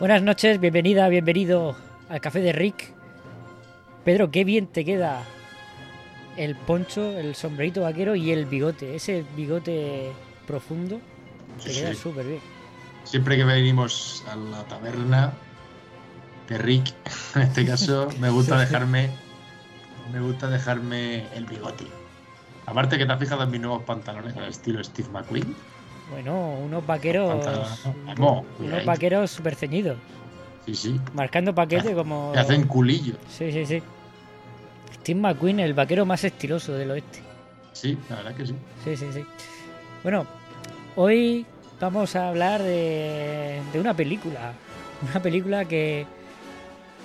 Buenas noches, bienvenida, bienvenido al café de Rick. Pedro, qué bien te queda el poncho, el sombrerito vaquero y el bigote. Ese bigote profundo te Sí, queda sí. súper bien. Siempre que venimos a la taberna de Rick, en este caso, me gusta dejarme. Me gusta dejarme el bigote. Aparte que te has fijado en mis nuevos pantalones al estilo Steve McQueen. Bueno, unos vaqueros. Unos vaqueros súper ceñidos. Sí, sí. Marcando paquete como. Que hacen culillo. Sí, sí, sí. Steve McQueen, el vaquero más estiloso del oeste. Sí, la verdad que sí. Sí, sí, sí. Bueno, hoy vamos a hablar de, de una película. Una película que,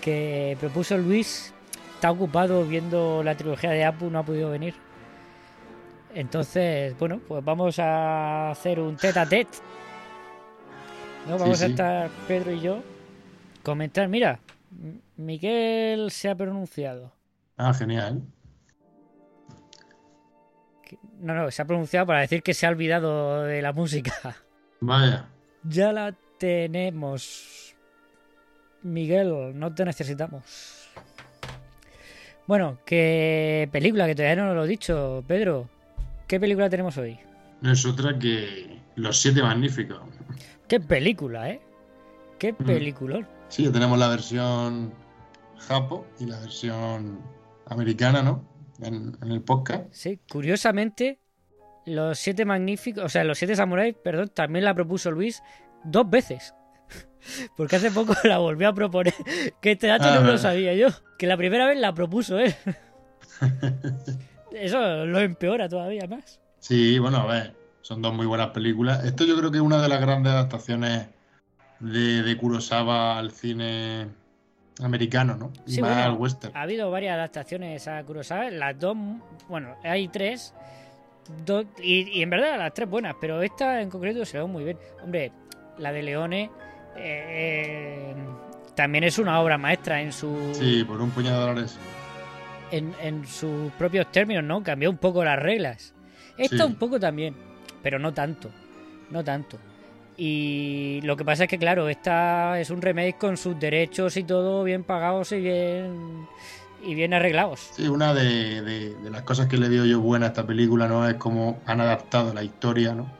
que propuso Luis. Está ocupado viendo la trilogía de Apu, no ha podido venir. Entonces, bueno, pues vamos a hacer un tete a tete. ¿no? Vamos a sí. estar Pedro y yo. Comentar, mira, Miguel se ha pronunciado. Ah, genial. No, no, se ha pronunciado para decir que se ha olvidado de la música. Vaya. Ya la tenemos. Miguel, no te necesitamos. Bueno, ¿qué película? Que todavía no lo he dicho, Pedro. ¿Qué película tenemos hoy? No es otra que Los Siete Magníficos. ¿Qué película, eh? ¿Qué película? Sí, ya tenemos la versión japo y la versión americana, ¿no? En, en el podcast. Sí, curiosamente, los siete magníficos, o sea, los siete samuráis, perdón, también la propuso Luis dos veces. Porque hace poco la volvió a proponer. Que este dato Ah, no lo verdad. sabía yo. Que la primera vez la propuso él. Eso lo empeora todavía más. Sí, bueno, a ver, son dos muy buenas películas. Esto yo creo que es una de las grandes adaptaciones de, de Kurosawa al cine americano, ¿no? Y Sí, más bueno, al western. Ha habido varias adaptaciones a Kurosawa. Las dos, bueno, hay tres. Dos, y, y en verdad las tres buenas, pero esta en concreto se ve muy bien. Hombre, la de Leone eh, también es una obra maestra en su Sí, por un puñado de dólares. En, en sus propios términos, ¿no? Cambió un poco las reglas. Esta Sí. un poco también, pero no tanto. No tanto. Y lo que pasa es que, claro, esta es un remake con sus derechos y todo bien pagados y bien, y bien arreglados. Sí, una de, de- de las cosas que le veo yo buena a esta película, ¿no? Es cómo han adaptado la historia, ¿no?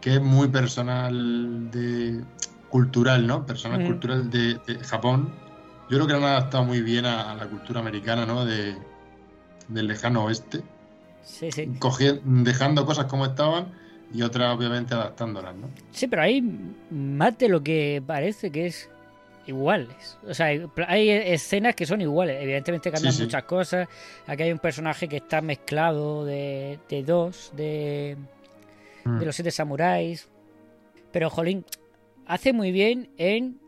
Que es muy personal de cultural, ¿no? Personal Mm. cultural de, de Japón. Yo creo que lo han adaptado muy bien a, a la cultura americana, ¿no? De, del lejano oeste. Sí, sí. Dejando cosas como estaban y otras obviamente adaptándolas, ¿no? Sí, pero hay más de lo que parece que es iguales. O sea, hay- hay escenas que son iguales. Evidentemente cambian Sí, sí. muchas cosas. Aquí hay un personaje que está mezclado de, de dos, de, Mm. de los siete samuráis. Pero, Jolín, hace muy bien en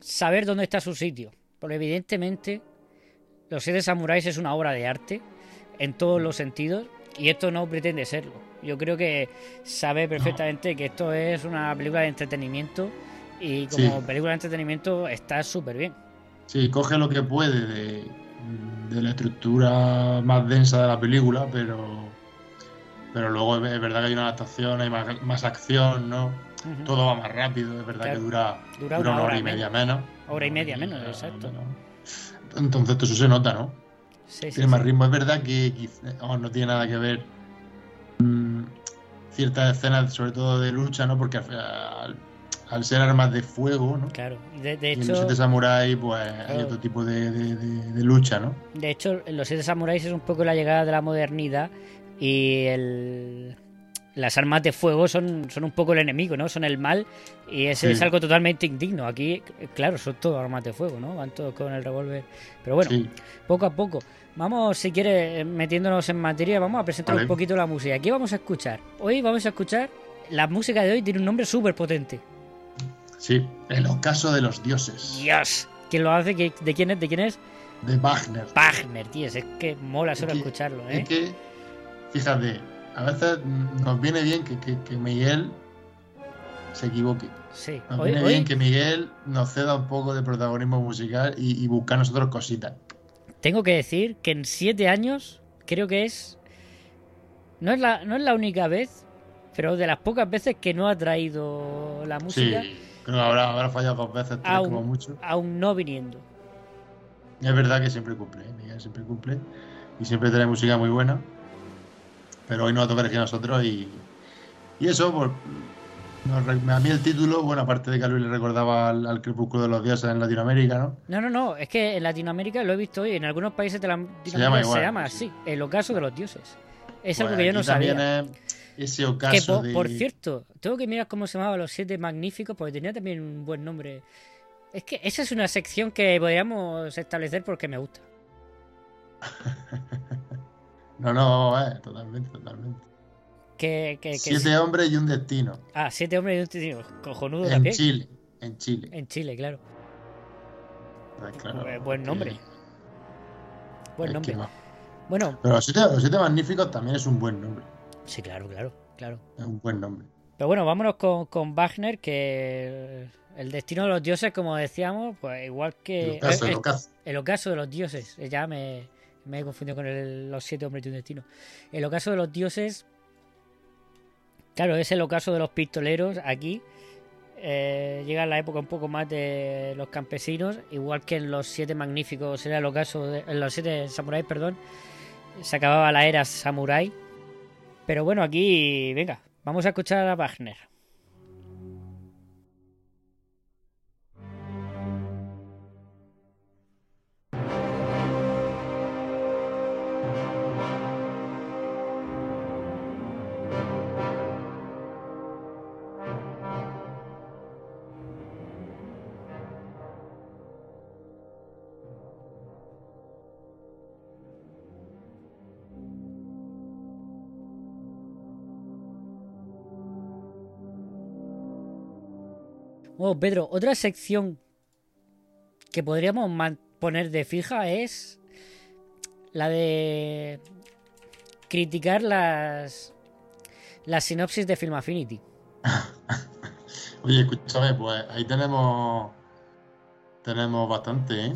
saber dónde está su sitio. Porque evidentemente los siete samuráis es una obra de arte en todos los sentidos. Y esto no pretende serlo. Yo creo que sabe perfectamente que esto es una película de entretenimiento. Y como Sí. película de entretenimiento está súper bien. Sí, coge lo que puede de, de la estructura más densa de la película, pero, pero luego es es verdad que hay una adaptación, hay más, más acción, ¿no? Todo va más rápido, es verdad Claro. que dura, Dura dura una hora hora y media menos. Hora y media menos, exacto. menos. Entonces eso se nota, ¿no? Sí, sí, Tiene más sí. ritmo. Es verdad que vamos, no tiene nada que ver mm, ciertas escenas, sobre todo de lucha, ¿no? Porque al, ser armas de fuego, ¿no? Claro. De, de Y en hecho, los siete samuráis, pues hay otro tipo de- de lucha, ¿no? De hecho, en los siete samuráis es un poco la llegada de la modernidad y el, las armas de fuego son, son un poco el enemigo, ¿no? Son el mal y ese Sí. es algo totalmente indigno. Aquí, eh, claro, son todos armas de fuego, ¿no? Van todos con el revólver. Pero bueno, Sí. poco a poco. Vamos, si quieres, eh, metiéndonos en materia, vamos a presentar Vale. un poquito la música. Aquí vamos a escuchar. Hoy vamos a escuchar. La música de hoy tiene un nombre súper potente. Sí, el ocaso de los dioses, Dios. ¿Quién lo hace? ¿Qué- ¿De quién es? ¿De quién es? de Wagner. Wagner, tío. Es que mola solo Es que- escucharlo, ¿eh? Es que, fíjate, a veces nos viene bien que, que- que Miguel se equivoque. Sí. Nos Hoy, viene hoy bien que Miguel nos ceda un poco de protagonismo musical y, y buscar nosotros cositas. tengo que decir que en siete años creo que es. No es la, no es la única vez, pero de las pocas veces que no ha traído la música, Sí, creo que habrá, habrá fallado dos veces, tres Aún. como mucho. aún no viniendo. Es verdad que siempre cumple, ¿eh? Miguel siempre cumple y siempre trae música muy buena. Pero hoy no va a tocar aquí a nosotros y, y eso, pues, nos a mí el título, bueno, aparte de que a Luis le recordaba al, al Crepúsculo de los Dioses en Latinoamérica, ¿no? No, no, no, es que en Latinoamérica lo he visto hoy, en algunos países de Latinoamérica se llama llama, igual, así, sí. el ocaso de los dioses. Es Pues algo que yo no sabía. es ese Que ocaso por, de... por cierto, tengo que mirar cómo se llamaban los siete magníficos, porque tenía también un buen nombre. Es que esa es una sección que podríamos establecer porque me gusta. No, no, ver, totalmente, totalmente. Que, que, que Siete hombres y un destino. Ah, siete hombres y un tío cojonudo En también. Chile, en Chile. En Chile, claro. Pues claro, Bu- buen que- nombre. Buen nombre. va. Bueno, Pero los siete, los siete magníficos también es un buen nombre. sí, claro, claro, claro. Es un buen nombre. Pero bueno, vámonos con, con Wagner, que el destino de los dioses, como decíamos, pues igual que... El ocaso, eh, el eh, ocaso. el ocaso de los dioses. Eh, Ya me, me he confundido con los siete hombres de un destino. El ocaso de los dioses... Claro, es el ocaso de los pistoleros aquí. Eh, llega la época un poco más de los campesinos, igual que en los siete magníficos era el ocaso de, en los siete samuráis, perdón, se acababa la era samurái. Pero bueno, aquí, venga, vamos a escuchar a Wagner. Bueno, Pedro, otra sección que podríamos poner de fija es la de criticar las las sinopsis de Film Affinity. Oye, escúchame, pues ahí tenemos tenemos bastante, ¿eh?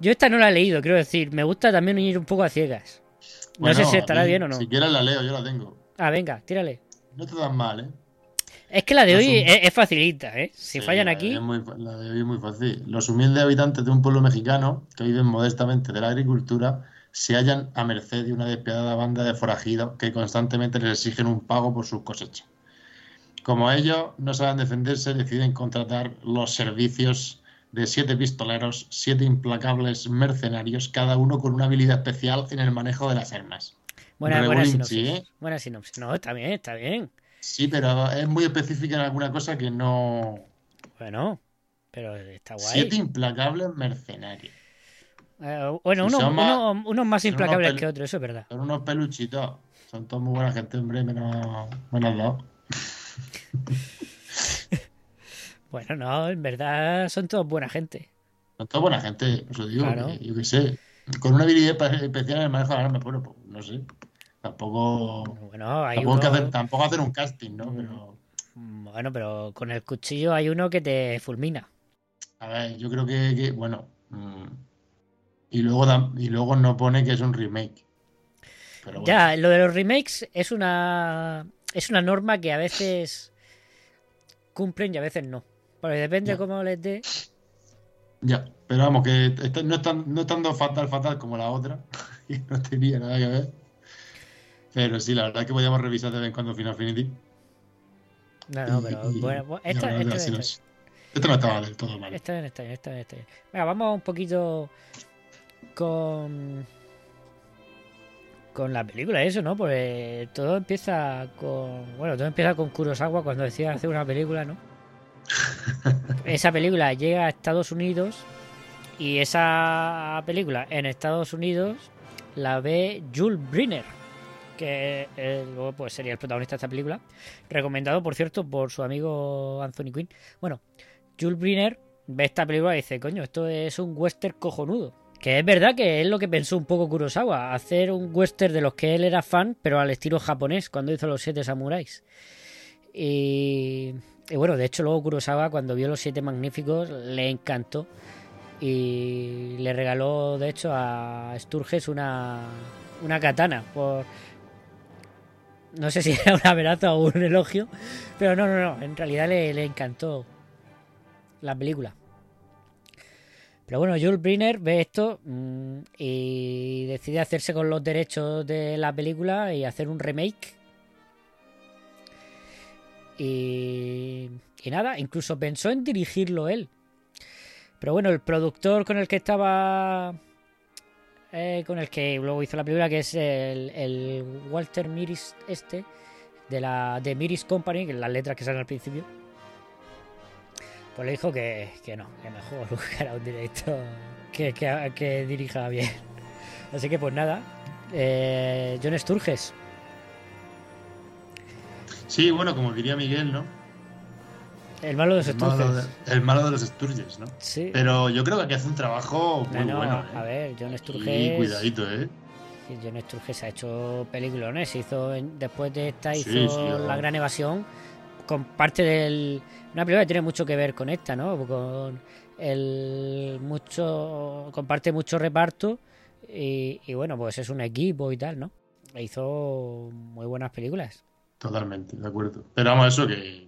Yo esta no la he leído, quiero decir, me gusta también ir un poco a ciegas. No sé Bueno, si estará mí, bien o no. Si quieres la leo, yo la tengo. Ah, venga, tírale. No te dan mal, ¿eh? Es que la de No hoy es, es facilita, ¿eh? Si Sí, fallan la aquí, muy la de hoy es muy fácil. Los humildes habitantes de un pueblo mexicano que viven modestamente de la agricultura se hallan a merced de una despiadada banda de forajidos que constantemente les exigen un pago por sus cosechas. Como ellos no saben defenderse, deciden contratar los servicios de siete pistoleros, siete implacables mercenarios, cada uno con una habilidad especial en el manejo de las armas. buena, buena sinopsis. ¿eh? Buena sinopsis. No, está bien, está bien. Sí, pero es muy específica en alguna cosa que no. Bueno, pero está guay. Siete implacables mercenarios. Eh, bueno, Si unos, más- unos- más unos implacables que otros, eso es verdad. Son unos peluchitos. Son todos muy buena gente, hombre, menos, menos dos. Bueno, no, en verdad son todos buena gente. Son todos buena gente, eso digo, Claro. que- yo qué sé. Con una habilidad espe- especial en el manejo de armas, bueno, pues no sé. Tampoco. Bueno, hay Tampoco, uno- hacer, tampoco hacer un casting, ¿no? Pero. Bueno, pero con el cuchillo hay uno que te fulmina. A ver, yo creo que, que, bueno. mm, y luego y luego no pone que es un remake. Pero bueno, Ya, lo de los remakes es una es una norma que a veces cumplen y a veces no. Porque depende Ya. cómo les dé. ya. Pero vamos, que no, es tan- no es tanto fatal, fatal como la otra. que no tenía nada que ver. Pero sí, la verdad es que podíamos revisar de vez en cuando Final Affinity. No, no, pero y- bueno, de esta, la esta, sinopsis. Esto no estaba del todo mal. Está bien, está bien, está bien, está bien. Venga, vamos un poquito con con la película, eso, ¿no? Pues todo empieza con. Bueno, todo empieza con Kurosawa cuando decía hacer una película, ¿no? esa película llega a Estados Unidos y esa película en Estados Unidos la ve Jules Briner, que luego pues sería el protagonista de esta película, recomendado por cierto por su amigo Anthony Quinn. Bueno, Jules Briner ve esta película y dice, coño, esto es un western cojonudo. Que es verdad que es lo que pensó un poco Kurosawa, hacer un western de los que él era fan, pero al estilo japonés, cuando hizo Los Siete Samuráis. Y, y bueno, de hecho luego Kurosawa cuando vio Los Siete Magníficos le encantó y le regaló de hecho a Sturges una, una katana por... No sé si era una amenaza o un elogio, pero no, no, no, en realidad le, le encantó la película. Pero bueno, Jules Briner ve esto mmm, y decide hacerse con los derechos de la película y hacer un remake. Y, y nada, incluso pensó en dirigirlo él. Pero bueno, el productor con el que estaba. Eh, con el que luego hizo la película, que es el, el Walter Miris este, de la de Miris Company, las letras que salen al principio. Pues le dijo que, que no, que mejor buscar un director que, que, que, dirija bien. Así que pues nada, eh, John Sturges. Sí, bueno, como diría Miguel, ¿no? El malo de los Sturges. el malo de los Sturges, ¿no? Sí. Pero yo creo que aquí hace un trabajo muy No, no, bueno. A ¿eh? ver, John Y Sturges. cuidadito, ¿eh? John Sturges ha hecho peliculones. Hizo, después de esta, hizo Sí, sí, La. Gran Evasión. Con parte del. Una película que tiene mucho que ver con esta, ¿no? Con el. Mucho. Comparte mucho reparto. Y, y bueno, pues es un equipo y tal, ¿no? E hizo muy buenas películas. Totalmente, de acuerdo. Pero vamos, eso que,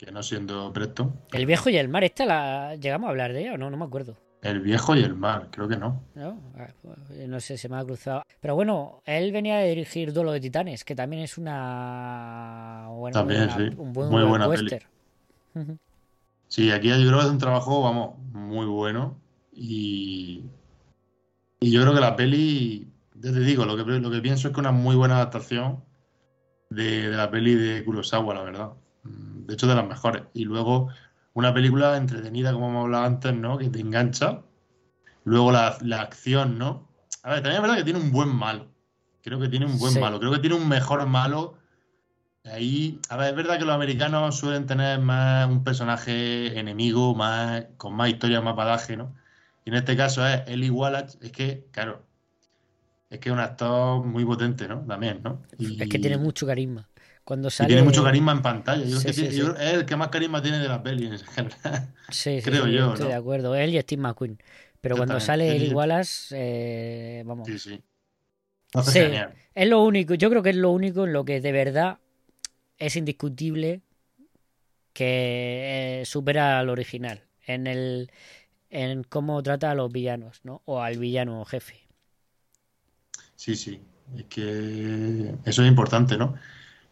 que no siendo Preston. El viejo y el mar, ¿esta la llegamos a hablar de ella o no? No me acuerdo. El viejo y el mar, creo que no. ¿no? Ah, pues, No sé, se me ha cruzado. Pero bueno, él venía de dirigir Duelo de Titanes, que también es una. Bueno, También, una- sí. un buen Muy buena western. Ujú. Sí, aquí yo creo que es un trabajo, vamos, muy bueno. Y, y yo creo que la peli, ya te digo, lo que, lo que pienso es que una muy buena adaptación de, de la peli de Kurosawa, la verdad. De hecho, de las mejores. Y luego una película entretenida, como hemos hablado antes, ¿no? Que te engancha. Luego la, la acción, ¿no? A ver, también es verdad que tiene un buen malo. Creo que tiene un buen Sí. malo. Creo que tiene un mejor malo. Ahí, a ver, es verdad que los americanos suelen tener más un personaje enemigo, más, con más historia, más badaje, ¿no? Y en este caso es Eli Wallach, es que, claro, es que es un actor muy potente, ¿no? También, ¿no? Y, Es que tiene mucho carisma. Cuando y sale. tiene mucho carisma en pantalla. Yo Sí, que sí, tiene- sí. yo creo- es el que más carisma tiene de la peli en general. Sí, sí, creo yo, estoy ¿no? de acuerdo. Él y Steve McQueen. Pero cuando sale Eli Wallace, eh, vamos. Sí, sí. Hace Sí, genial. es lo único, yo creo que es lo único en lo que de verdad es indiscutible que eh, supera al original. En el en cómo trata a los villanos, ¿no? O al villano jefe. Sí, sí. Es que eso es importante, ¿no?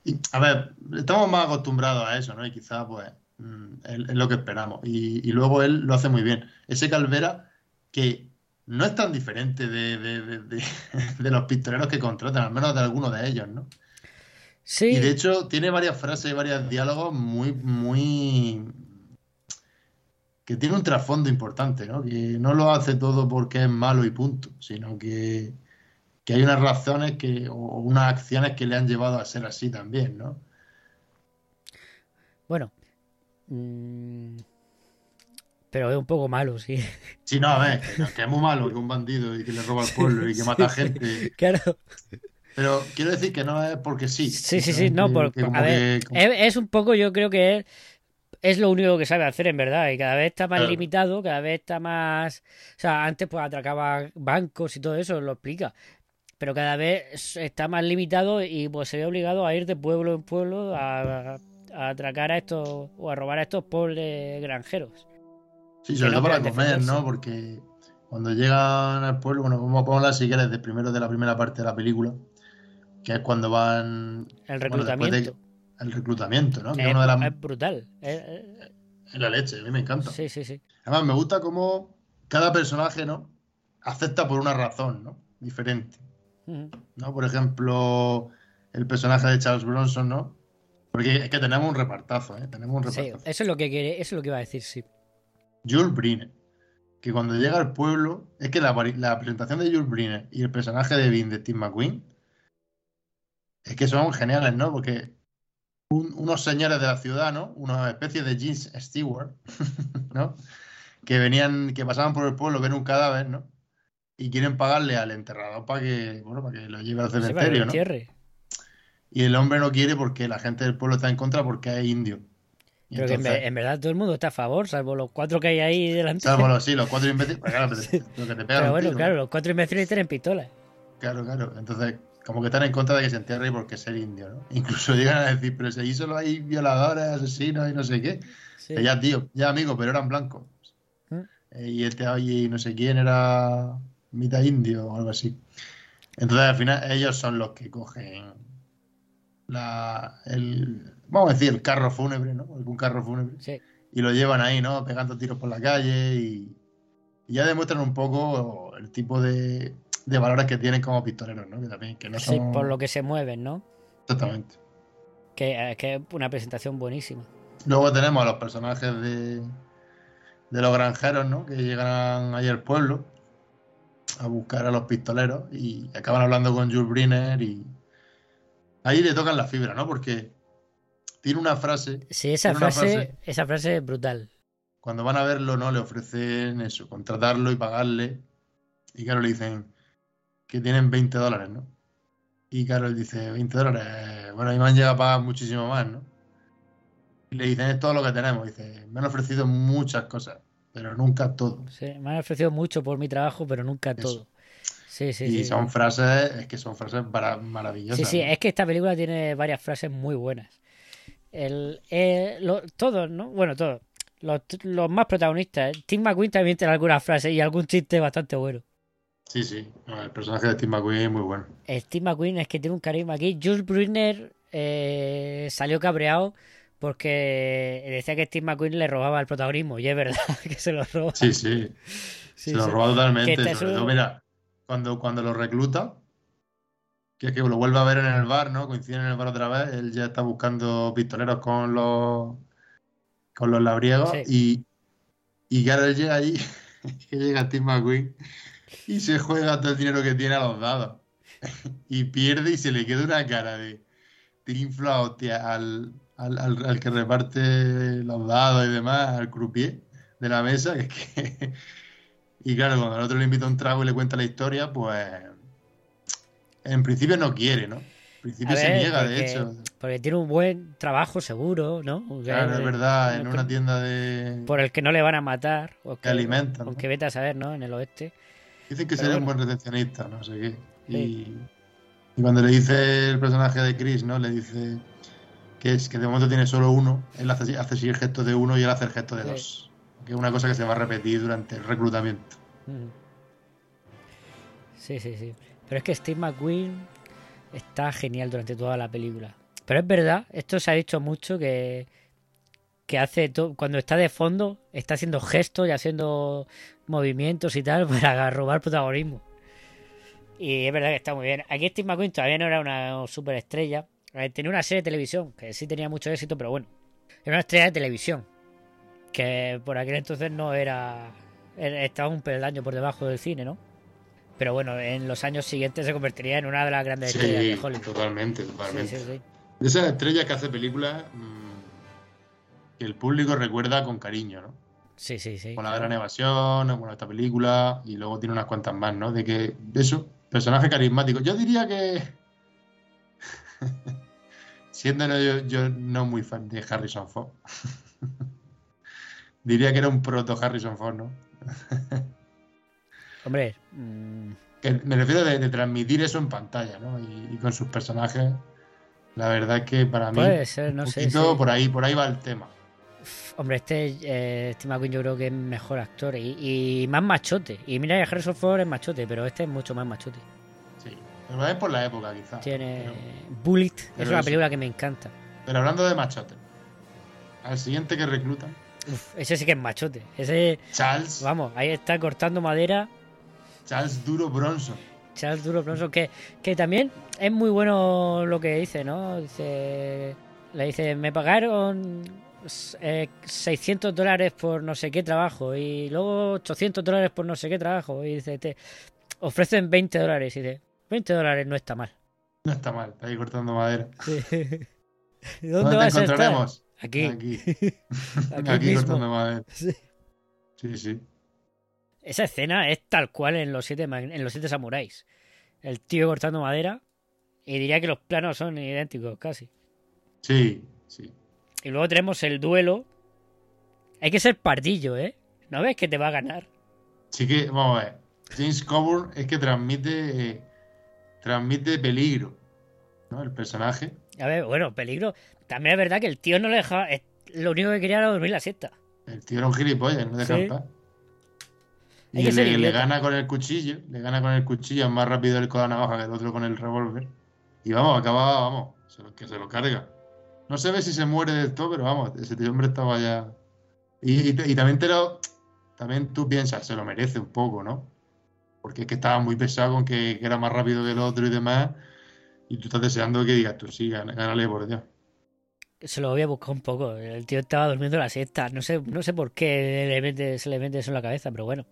Y, a ver, estamos más acostumbrados a eso, ¿no? Y quizás, pues, mm, es, es lo que esperamos. Y, y luego él lo hace muy bien. Ese Calvera que no es tan diferente de, de- de- de- de los pistoleros que contratan, al menos de algunos de ellos, ¿no? Sí, Y de hecho tiene varias frases y varios diálogos muy, muy... que tiene un trasfondo importante, ¿no? Que no lo hace todo porque es malo y punto, sino que, que hay unas razones que, o unas acciones que le han llevado a ser así también, ¿no? bueno. mm, pero es un poco malo, sí. Sí, no, a ver, que, que es muy malo, que un bandido y que le roba al pueblo y que mata gente. Claro. Pero quiero decir que no es porque sí. Sí, sí, sí, no, que- por, que como a ver, que- es, es un poco, yo creo que es, es lo único que sabe hacer en verdad, y cada vez está más Claro. limitado, cada vez está más, o sea, antes pues atracaba bancos y todo eso, lo explica, pero cada vez está más limitado y pues se ve obligado a ir de pueblo en pueblo a, a atracar a estos, o a robar a estos pobres granjeros. Sí, sobre no todo para comer. ¿no? Porque cuando llegan al pueblo, bueno, vamos a ponerla si quieres de primero de la primera parte de la película, que es cuando van El bueno, de- reclutamiento el reclutamiento, ¿no? Que es es, una de las es brutal. es la leche, a mí me encanta. sí, sí, sí. Además, me gusta cómo cada personaje, ¿no? Acepta por una razón, ¿no? Diferente. ¿No? Por ejemplo, el personaje de Charles Bronson, ¿no? Porque es que tenemos un repartazo, ¿eh? Tenemos un Sí, repartazo. eso es lo que quiere, eso es lo que iba a decir, sí. Jules Briner, que cuando llega al pueblo, es que la, la presentación de Jules Briner y el personaje de Vin de Steve McQueen es que son geniales, ¿no? Porque un- unos señores de la ciudad, ¿no? Una especie de James Stewart, ¿no? Que venían, que pasaban por el pueblo, ven un cadáver, ¿no? Y quieren pagarle al enterrador para que, bueno, para que lo lleve al Sí, lo cementerio, ¿no? Y el hombre no quiere porque la gente del pueblo está en contra porque es indio. Y Pero que en, verdad todo el mundo está a favor, salvo los cuatro que hay ahí delante. Salvo los, sí, los cuatro imbéciles. pues claro, pero te- lo que te pegan Pero un bueno, tiro. claro, los cuatro imbéciles tienen pistolas. Claro, claro. Entonces, como que están en contra de que se entierre porque es el indio, ¿no? Incluso llegan a decir, pero si allí solo hay violadores, asesinos y no sé qué. Sí. Que ya, tío, ya amigo, pero eran blancos. ¿Mm? Eh, y este y no sé quién era mitad indio o algo así. Entonces, al final, ellos son los que cogen la, el, vamos a decir, el carro fúnebre, ¿no? Algún carro fúnebre. Sí. Y lo llevan ahí, ¿no? Pegando tiros por la calle y, y ya demuestran un poco el tipo de, de valores que tienen como pistoleros, ¿no? Que también, que no Sí, son... por lo que se mueven, ¿no? Exactamente. Que, eh, que es una presentación buenísima. Luego tenemos a los personajes de, de los granjeros, ¿no? Que llegan ahí al pueblo a buscar a los pistoleros y acaban hablando con Jules Briner y ahí le tocan la fibra, ¿no? Porque tiene una frase, Sí, esa frase. esa frase es brutal. cuando van a verlo, ¿no? Le ofrecen eso, contratarlo y pagarle. Y claro, le dicen que tienen 20 dólares, ¿no? Y Carol dice, 20 dólares, eh, bueno, a mí me han llegado a pagar muchísimo más, ¿no? Y le dicen, es todo lo que tenemos. Dice, me han ofrecido muchas cosas, pero nunca todo. Sí, me han ofrecido mucho por mi trabajo, pero nunca Eso. todo. Sí, sí, y sí. son frases, es que son frases maravillosas. Sí, sí, ¿no? es que esta película tiene varias frases muy buenas. El, eh, lo- todos, ¿no? Bueno, todos. Los, los más protagonistas. Tim McQueen también tiene algunas frases y algún chiste bastante bueno. Sí, sí. El personaje de Steve McQueen es muy bueno. El Steve McQueen es que tiene un carisma aquí. Jules Brunner eh, salió cabreado porque decía que Steve McQueen le robaba el protagonismo. Y es verdad que se lo roba. Sí, sí. Sí, se lo roba totalmente. Este Sobre es todo, mira, cuando, cuando lo recluta, que es que lo vuelve a ver en el bar, ¿no? Coinciden en el bar otra vez. Él ya está buscando pistoleros con los con los labriegos y, y llega allí, que llega Steve McQueen y se juega todo el dinero que tiene a los dados. Y pierde y se le queda una cara de trinfla hostia al, al, al- al que reparte los dados y demás, al croupier de la mesa, que es que... Y claro, cuando el otro le invita un trago y le cuenta la historia, pues en principio no quiere, ¿no? En principio se niega, de hecho. Porque tiene un buen trabajo seguro, ¿no? Claro, es Que- verdad, en que- una tienda de... Por el que no le van a matar. O que, alimentan, ¿no? Vete a saber, ¿no? En el oeste. Dicen que Pero sería un buen recepcionista, no sé qué. Y, y cuando le dice el personaje de Chris, ¿no? Le dice que es que de momento tiene solo uno, él hace, hace sí el gesto de uno y él hace el gesto de Sí. dos. Que es una cosa que se va a repetir durante el reclutamiento. Sí, sí, sí. Pero es que Steve McQueen está genial durante toda la película. Pero es verdad, esto se ha dicho mucho que, que hace to- cuando está de fondo, está haciendo gestos y haciendo movimientos y tal para robar protagonismo. Y es verdad que está muy bien. Aquí Steve McQueen todavía no era una superestrella. Eh, Tenía una serie de televisión que sí tenía mucho éxito, pero bueno. Era una estrella de televisión. Que por aquel entonces no era. Estaba un peldaño por debajo del cine, ¿no? Pero bueno, en los años siguientes se convertiría en una de las grandes estrellas de Hollywood. totalmente, totalmente. sí, sí. De esas estrellas que hace películas mm, que el público recuerda con cariño, ¿no? Sí, sí, sí. Con la gran evasión, bueno, esta película, y luego tiene unas cuantas más, ¿no? De que, eso, personaje carismático. Yo diría que, siendo yo, yo no muy fan de Harrison Ford, diría que era un proto Harrison Ford, ¿no? Hombre, mm, Que me refiero de, de transmitir eso en pantalla, ¿no? Y, y con sus personajes, la verdad es que para mí, puede ser, no un sé. poquito sí. por ahí, por ahí va el tema. Hombre, este eh, Steve McQueen yo creo que es mejor actor y, y más machote. Y mira Harrison Ford es machote, pero este es mucho más machote. Pero es por la época, quizás. Tiene Pero, Bullet, es una eso. película que me encanta. pero hablando de machote, al siguiente que reclutan, Uf, ese sí que es machote. Ese, Charles, vamos, ahí está cortando madera. Charles Duro Bronson. Charles Duro Bronson, que, que también es muy bueno lo que dice, ¿no? Dice, le dice, me pagaron eh, 600 dólares por no sé qué trabajo y luego 800 dólares por no sé qué trabajo y dice, te ofrecen 20 dólares y dice, 20 dólares no está mal. No está mal, está ahí cortando madera. Sí. ¿Dónde, ¿Dónde te vas a encontraremos? Aquí. Aquí, Aquí Aquí cortando madera. Sí. Sí, sí. Esa escena es tal cual en los siete en los siete samuráis. El tío cortando madera y diría que los planos son idénticos casi. Sí, sí. Y luego tenemos el duelo. Hay que ser pardillo, ¿eh? ¿No ves que te va a ganar? Sí que, vamos a ver. James Coburn es que transmite eh, transmite peligro, ¿no? El personaje. A ver, bueno, peligro. También es verdad que el tío no le dejaba. Lo único que quería era dormir la siesta. El tío era un gilipollas, no deja Sí. Y le, le gana con el cuchillo, le gana con el cuchillo, es más rápido él con la navaja que el otro con el revólver. Y vamos, acaba, vamos, se lo- que se lo carga. No se ve si se muere del todo, pero vamos, ese tío hombre estaba ya. Y, y también te lo. También tú piensas, se lo merece un poco, ¿no? Porque es que estaba muy pesado con que, que era más rápido que el otro y demás. Y tú estás deseando que digas, tú sí, gánale por Dios. Se lo voy a buscar un poco. El tío estaba durmiendo la siesta. No sé, no sé por qué le mete- se le mete eso en la cabeza, pero bueno.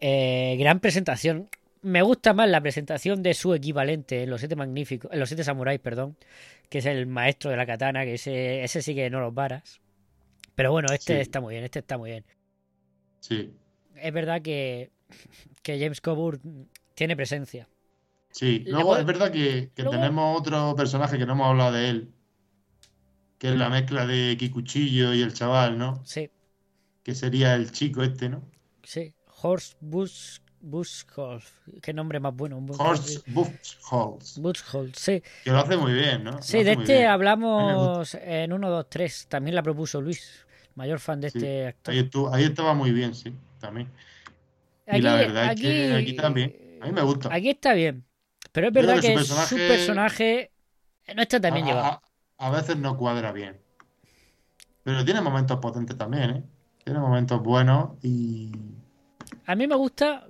Eh, gran presentación. Me gusta más la presentación de su equivalente en los siete magníficos, en los siete samuráis, perdón, que es el maestro de la katana, que ese, ese sí que no los varas. Pero bueno, este Sí. está muy bien, este está muy bien. Sí, Es verdad que, que James Coburn tiene presencia. sí. Luego puedo- es verdad que, que luego- tenemos otro personaje que no hemos hablado de él, que es la mezcla de Kikuchillo y el chaval, ¿no? Sí, Que sería el chico este, ¿no? sí. Horst Bush, Buschholz. Qué nombre más bueno. Horst Buchholz, Buchholz, sí. que lo hace muy bien, ¿no? Sí, de este hablamos en 1, 2, 3. También la propuso Luis, mayor fan de Sí, este actor. Ahí, estuvo- ahí estaba muy bien, sí, también. Y Aquí, la verdad es que aquí también. A mí me gusta. Aquí está bien. Pero es verdad que que, su su personaje- personaje no está tan bien a, llevado. a- a veces no cuadra bien. Pero tiene momentos potentes también, ¿eh? Tiene momentos buenos y... A mí me gusta.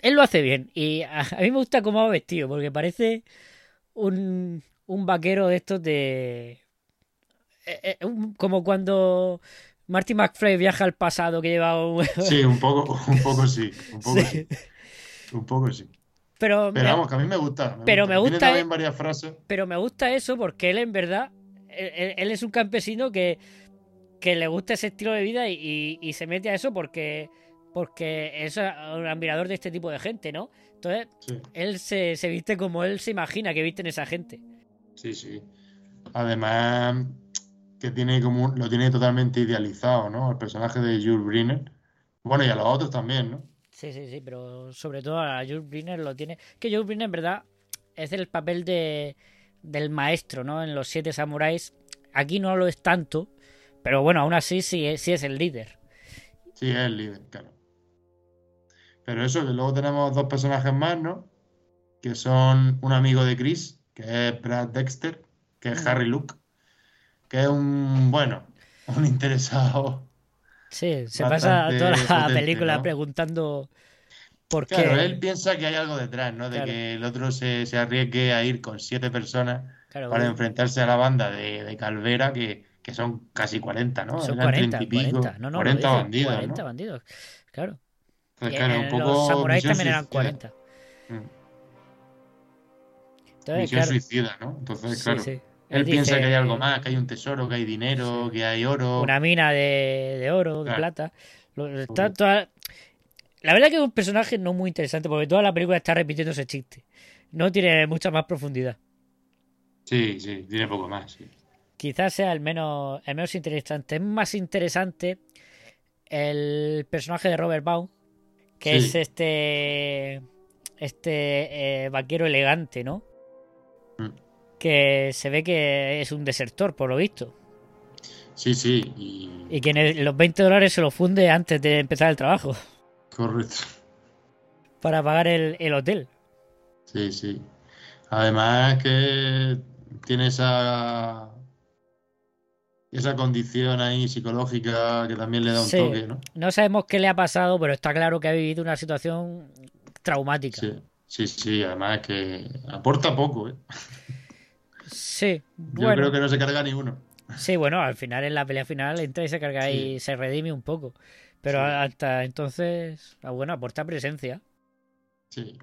Él lo hace bien. Y a, a mí me gusta cómo va vestido, porque parece un, un vaquero de estos de. eh, eh, un- como cuando Marty McFly viaja al pasado que lleva un. Sí, un poco, un poco sí. Un poco sí. Sí. Un poco sí. Pero, vamos, que a mí me gusta. me Pero gusta. me Tiene gusta, también eh. varias frases. pero me gusta eso porque él en verdad. Él, él- él es un campesino que, que le gusta ese estilo de vida y, y- y se mete a eso porque. Porque es un admirador de este tipo de gente, ¿no? Entonces, Sí, él se, se viste como él se imagina que visten esa gente. sí, sí. Además, que tiene como un- lo tiene totalmente idealizado, ¿no? El personaje de Jules Briner. Bueno, y a los otros también, ¿no? Sí, sí, sí, pero sobre todo a Jules Briner lo tiene. Que Jules Briner en verdad es el papel de del maestro, ¿no? En los siete samuráis. Aquí no lo es tanto, pero bueno, aún así sí, es- sí es el líder. Sí, es el líder, claro. Pero eso, que luego tenemos dos personajes más, ¿no? Que son un amigo de Chris, que es Brad Dexter, que es. Harry Luke, que es un, bueno, un interesado. Sí, se pasa toda la potente, película ¿no? preguntando por qué. Claro, él piensa que hay algo detrás, ¿no? De Claro. que el otro se, se arriesgue a ir con siete personas Claro, para uy, enfrentarse a la banda de, de Calvera, que, que son casi 40, ¿no? son Eran 40, 30 y pico. 40. No, no, lo 40 dice, bandidos, 40 ¿no? bandidos. Claro. Entonces, Y claro, en un poco los samuráis también eran suicida. 40. Mm. Entonces, Misión claro, suicida, ¿no? Entonces, sí, claro. sí. Él piensa que hay algo más, que hay un tesoro, que hay dinero, Sí. que hay oro. una mina de, de oro, de plata. Está toda- La verdad que es un personaje no muy interesante porque toda la película está repitiendo ese chiste. No tiene mucha más profundidad. Sí, sí, tiene poco más. sí. Quizás sea el menos, el menos interesante. Es más interesante el personaje de Robert Baum, que Sí. es este este eh, vaquero elegante, ¿no? Que se ve que es un desertor, por lo visto. Sí, sí, y... Y que en el- los 20 dólares se los funde antes de empezar el trabajo. correcto. Para pagar el, el hotel. Sí, sí. Además que tiene esa esa condición ahí psicológica que también le da un Sí. toque, ¿no? No sabemos qué le ha pasado, pero está claro que ha vivido una situación traumática. Sí, sí, sí, además es que aporta poco, ¿eh? Sí, Yo bueno. creo que no se carga ni uno. Sí, bueno, al final en la pelea final entra y se carga y se redime un poco. Pero Sí. hasta entonces, ah, bueno, aporta presencia. Sí.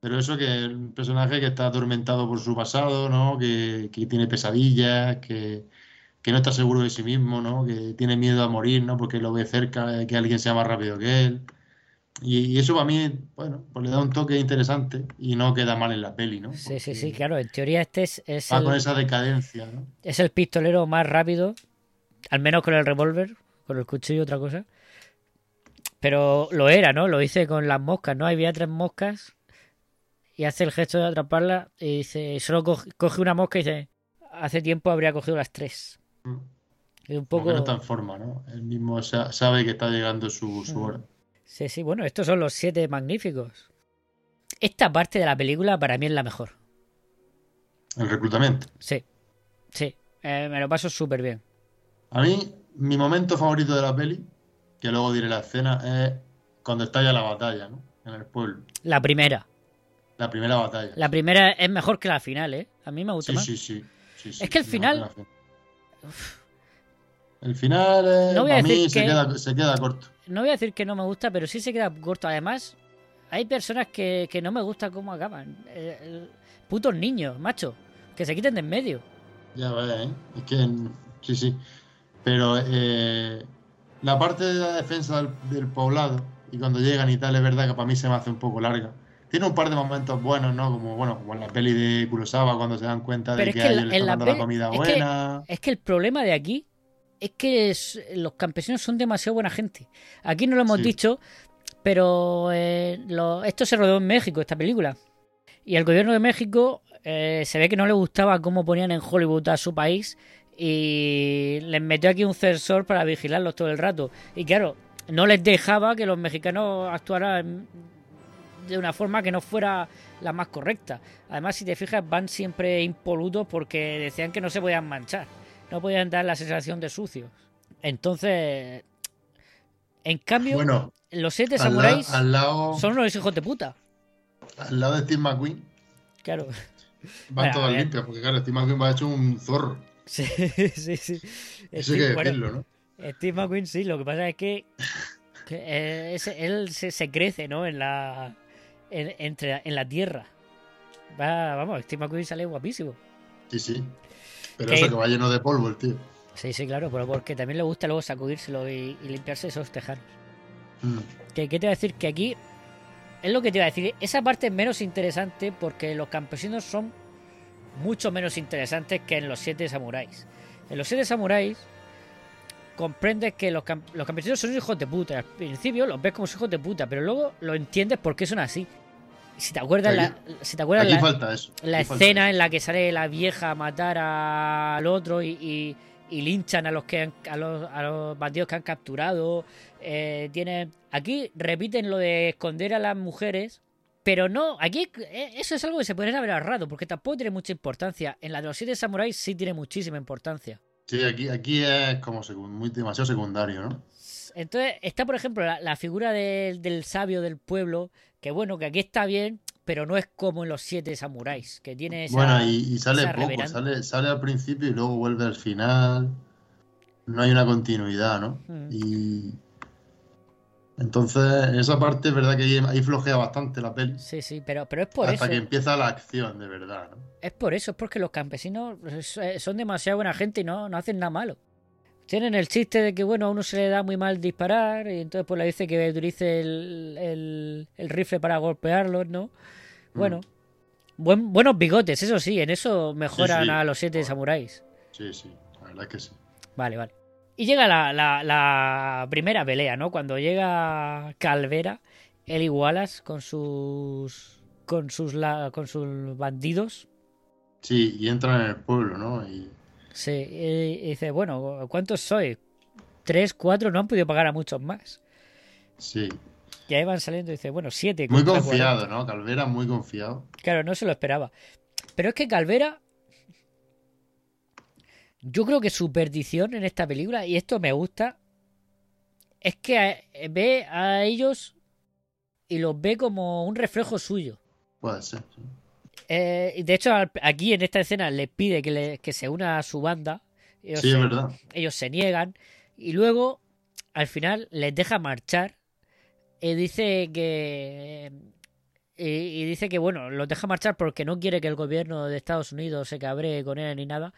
Pero eso que es un personaje que está atormentado por su pasado, ¿no? Que, que tiene pesadillas, que, que no está seguro de sí mismo, ¿no? Que tiene miedo a morir, ¿no? Porque lo ve cerca, eh, que alguien sea más rápido que él. Y, y eso para mí, bueno, pues le da un toque interesante y no queda mal en la peli, ¿no? Sí, sí, sí, claro. En teoría este es, es, Va con el, esa decadencia, ¿no? es el pistolero más rápido, al menos con el revólver, con el cuchillo otra cosa. Pero lo era, ¿no? Lo hice con las moscas, ¿no? Había tres moscas y hace el gesto de atraparla y dice, solo coge, coge una mosca y dice, hace tiempo habría cogido las tres. Mm. Y un Porque poco... no está en forma, ¿no? Él mismo sa- sabe que está llegando su, su hora. Sí, sí, bueno, estos son los siete magníficos. Esta parte de la película para mí es la mejor. El reclutamiento. Sí, sí, eh, me lo paso súper bien. A mí, mi momento favorito de la peli, que luego diré la escena, es cuando está ya la batalla, ¿no? En el pueblo. La primera. La primera batalla. La primera es mejor que la final, ¿eh? A mí me gusta Sí, más. sí, sí, sí, sí, Es que el final- que. El final, No voy a mí, se, que- queda, se queda corto. No voy a decir que no me gusta, pero sí se queda corto. Además, hay personas que, que no me gusta cómo acaban. Eh, putos niños, macho. Que se quiten de en medio. Ya ves, ¿eh? Es que, sí, sí. Pero eh, la parte de la defensa del, del poblado, y cuando llegan y tal, es verdad que para mí se me hace un poco larga. Tiene un par de momentos buenos, ¿no? Como, bueno, como en la peli de Kurosawa, cuando se dan cuenta Pero de que, que la- le están la dando la comida es que- buena. Es que el problema de aquí es que es- los campesinos son demasiado buena gente. Aquí no lo hemos Sí. dicho, pero eh, lo- esto se rodó en México, esta película. Y el gobierno de México eh, se ve que no le gustaba cómo ponían en Hollywood a su país y les metió aquí un censor para vigilarlos todo el rato. Y claro, no les dejaba que los mexicanos actuaran de una forma que no fuera la más correcta. Además, si te fijas, van siempre impolutos porque decían que no se podían manchar. No podían dar la sensación de sucios. Entonces, en cambio, Bueno, los siete al, samuráis al lado, son unos hijos de puta. al lado de Steve McQueen Claro. van Bueno, todas limpias, porque claro, Steve McQueen va hecho un zorro. Sí, sí, sí. Eso hay Steve- que bueno, decirlo, ¿no? Steve McQueen sí, lo que pasa es que, que, eh, él se, se crece, ¿no? En la en, entre, en la tierra. Va, vamos, Steve McQueen sale guapísimo. Sí, sí. Pero eso que va lleno de polvo el tío. Sí, sí, claro, pero porque también le gusta luego sacudírselo y, y limpiarse esos tejanos. Mm. Que, ¿Qué te iba a decir? Que aquí es lo que te iba a decir. Esa parte es menos interesante porque los campesinos son mucho menos interesantes que en los siete samuráis. En los siete samuráis comprendes que los, camp- los campesinos son hijos de puta. Al principio los ves como hijos de puta, pero luego lo entiendes por qué son así. Si te acuerdas, Aquí- la, si te acuerdas la, falta eso. la aquí falta escena en la que sale la vieja a matar al otro y, y- y linchan a los que han- a, los, a los bandidos que han capturado. Eh, tienen aquí repiten lo de esconder a las mujeres, pero no, aquí eh, eso es algo que se podría haber ahorrado porque tampoco tiene mucha importancia. En la de los siete samuráis sí tiene muchísima importancia. Sí, aquí, aquí es como muy demasiado secundario, ¿no? Entonces está, por ejemplo, la, la figura del sabio del pueblo, que bueno, que aquí está bien, pero no es como en los siete samuráis, que tiene esa, Bueno, y, y sale poco, sale, sale al principio y luego vuelve al final. No hay una continuidad, ¿no? Mm. Y entonces, en esa parte es verdad que ahí, ahí flojea bastante la peli. Sí, sí, pero, pero es por hasta eso. que empieza la acción, de verdad, ¿no? Es por eso, es porque los campesinos es- son demasiado buena gente y no, no hacen nada malo. Tienen el chiste de que, bueno, a uno se le da muy mal disparar y entonces pues le dice que utilice el, el, el rifle para golpearlos, ¿no? Bueno, buen- buenos bigotes, eso sí, en eso mejoran sí. a los siete samuráis. Sí, sí, la verdad es que sí. Vale, vale. Y llega la, la, la primera pelea, ¿no? Cuando llega Calvera, y Wallace con sus con sus la- con sus bandidos. Sí, y entran en el pueblo, ¿no? Y Sí, y, dice, bueno, ¿cuántos sois? Tres, cuatro, no han podido pagar a muchos más. sí, Y ahí van saliendo y dice, bueno, siete. muy confiado, 40. ¿no? Calvera muy confiado. Claro, no se lo esperaba. Pero es que Calvera. Yo creo que su perdición en esta película, y esto me gusta, es que ve a ellos y los ve como un reflejo suyo. Puede ser. sí. Eh, de hecho, aquí en esta escena les pide que, le- que se una a su banda. Ellos, Sí, se, es verdad. ellos se niegan. Y luego, al final, les deja marchar. Y dice que. Y, y dice que, bueno, los deja marchar porque no quiere que el gobierno de Estados Unidos se cabree con él ni nada.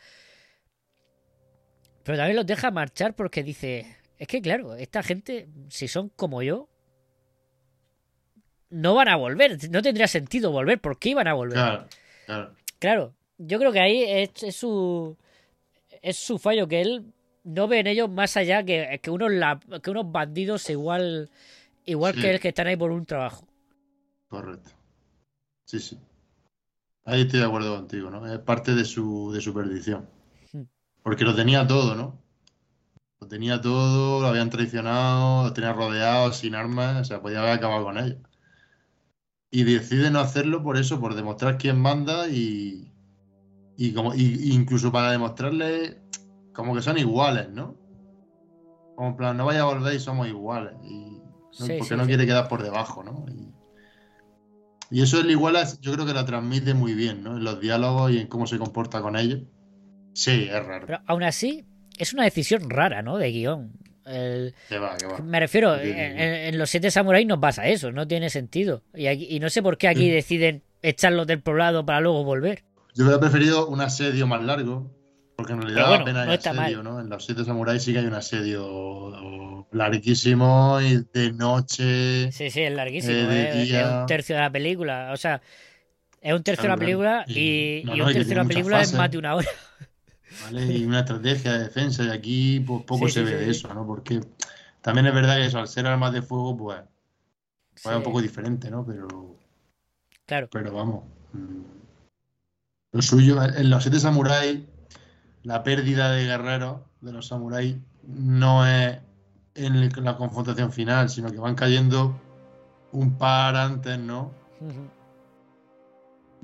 Pero también los deja marchar porque dice. Es que, claro, esta gente, si son como yo, no van a volver. No tendría sentido volver. ¿Por qué iban a volver? Claro, claro. Claro, yo creo que ahí es, es su es su fallo que él no ve en ellos más allá que, que unos la- que unos bandidos igual igual Sí. que él que están ahí por un trabajo. Correcto. Sí, sí. Ahí estoy de acuerdo contigo, ¿no? Es parte de su, de su perdición. Porque lo tenía todo, ¿no? Lo tenía todo, lo habían traicionado, lo tenía rodeado, sin armas, o sea, podía haber acabado con ellos. Y decide no hacerlo por eso, por demostrar quién manda y, y como y- incluso para demostrarle como que son iguales, ¿no? Como en plan, no vaya a volver y somos iguales. Y no- Sí, porque sí, no sí. quiere quedar por debajo, ¿no? Y, y eso el igual yo creo que lo transmite muy bien, ¿no? En los diálogos y en cómo se comporta con ellos. Sí, es raro. Pero aún así es una decisión rara, ¿no? De guion. El- Que va, que va. me refiero, Sí, sí, en, sí. en- en los siete samuráis no pasa eso, no tiene sentido. Y, aquí- y no sé por qué aquí Mm. deciden echarlos del poblado para luego volver. Yo hubiera preferido un asedio más largo, porque en realidad bueno, apenas no hay asedio. En los siete samuráis sí que hay un asedio larguísimo y de noche. Sí, sí, es larguísimo. Eh, de es- es, un tercio de la película. O sea, es un tercio de la película y- y, no, y no, un tercio de la película es más de una hora. ¿Vale? Y una estrategia de defensa, y aquí pues, poco Sí, se sí, ve sí, de eso, ¿no? Porque también es verdad que eso, al ser armas de fuego, pues, pues es un poco diferente, ¿no? Pero, Claro. pero vamos. mm, Lo suyo, en los siete samuráis, la pérdida de guerreros de los samuráis no es en la confrontación final, sino que van cayendo un par antes, ¿no?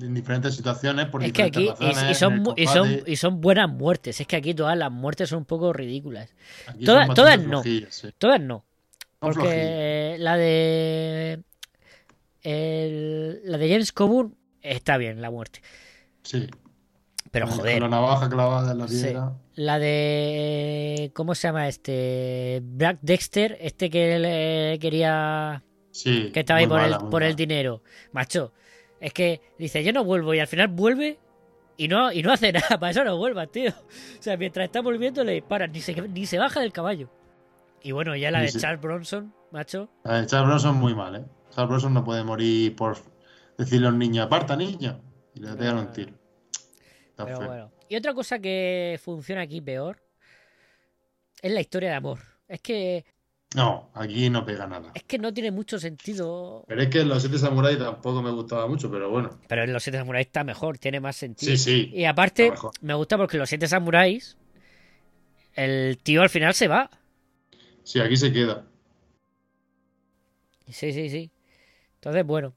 En diferentes situaciones, por Es que aquí, y, son, y, son, y son buenas muertes. Es que aquí todas las muertes son un poco ridículas. Aquí todas- no. sí. Todas no. Porque la de. el- la de James Coburn está bien, la muerte. Sí. Pero joder. Con la navaja clavada en la Sí. piedra. La de. ¿Cómo se llama este? Black Dexter, este que le quería. Sí. Que estaba ahí por, mala, el, por el dinero. Macho, es que dice, yo no vuelvo y al final vuelve y no, y no hace nada. Para eso no vuelvas, tío. O sea, mientras está volviendo le disparan, ni se, ni se baja del caballo. Y bueno, ya la Sí, de sí. Charles Bronson, macho. La de Charles Bronson muy mal, ¿eh? Charles Bronson no puede morir por decirle a un niño, aparta, niño. Y le pegan un tiro. Está Pero feo. bueno. Y otra cosa que funciona aquí peor es la historia de amor. Es que No, aquí no pega nada. es que no tiene mucho sentido. Pero es que en los siete samuráis tampoco me gustaba mucho, pero bueno. Pero en los siete samuráis está mejor, tiene más sentido. Sí, sí. Y aparte, me gusta porque los siete samuráis, el tío al final se va. Sí, aquí se queda. Sí, sí, sí. Entonces, bueno.